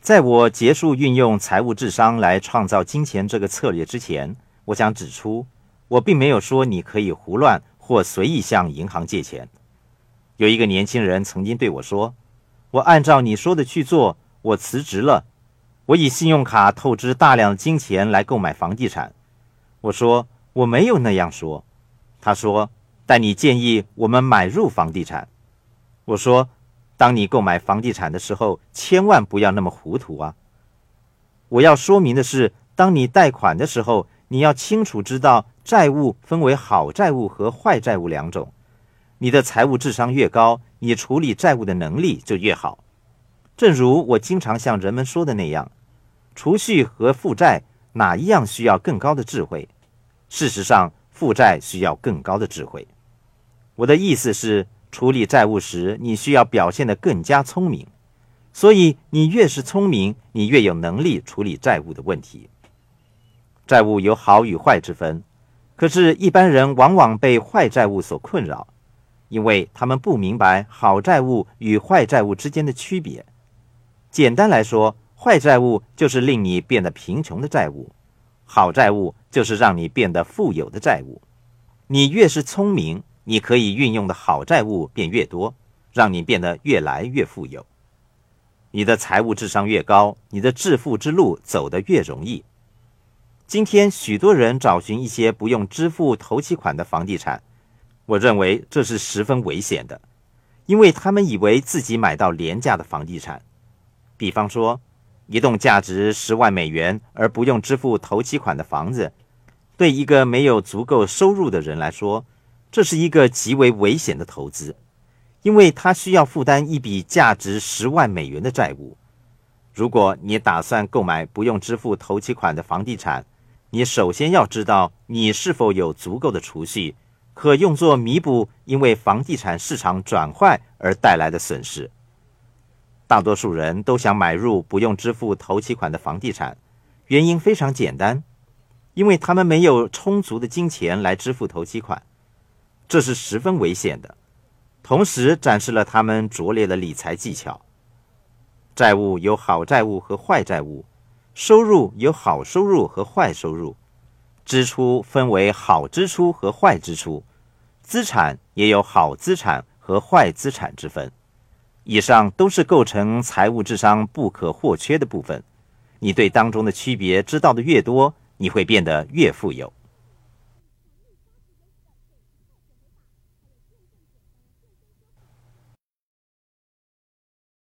在我结束运用财务智商来创造金钱这个策略之前，我想指出，我并没有说你可以胡乱或随意向银行借钱。有一个年轻人曾经对我说：“我按照你说的去做，我辞职了，我以信用卡透支大量金钱来购买房地产。”我说：“我没有那样说。”他说：“但你建议我们买入房地产。”我说。当你购买房地产的时候，千万不要那么糊涂啊！我要说明的是，当你贷款的时候，你要清楚知道，债务分为好债务和坏债务两种。你的财务智商越高，你处理债务的能力就越好。正如我经常向人们说的那样，储蓄和负债哪一样需要更高的智慧？事实上，负债需要更高的智慧。我的意思是。处理债务时，你需要表现得更加聪明，所以你越是聪明，你越有能力处理债务的问题。债务有好与坏之分，可是，一般人往往被坏债务所困扰，因为他们不明白好债务与坏债务之间的区别。简单来说，坏债务就是令你变得贫穷的债务，好债务就是让你变得富有的债务。你越是聪明。你可以运用的好债务便越多，让你变得越来越富有。你的财务智商越高，你的致富之路走得越容易。今天许多人找寻一些不用支付头期款的房地产，我认为这是十分危险的，因为他们以为自己买到廉价的房地产。比方说，一栋价值十万美元而不用支付头期款的房子，对一个没有足够收入的人来说。这是一个极为危险的投资，因为他需要负担一笔价值十万美元的债务。如果你打算购买不用支付头期款的房地产，你首先要知道你是否有足够的储蓄，可用作弥补因为房地产市场转坏而带来的损失。大多数人都想买入不用支付头期款的房地产，原因非常简单，因为他们没有充足的金钱来支付头期款。这是十分危险的，同时展示了他们拙劣的理财技巧。债务有好债务和坏债务，收入有好收入和坏收入，支出分为好支出和坏支出，资产也有好资产和坏资产之分。以上都是构成财务智商不可或缺的部分。你对当中的区别知道的越多，你会变得越富有。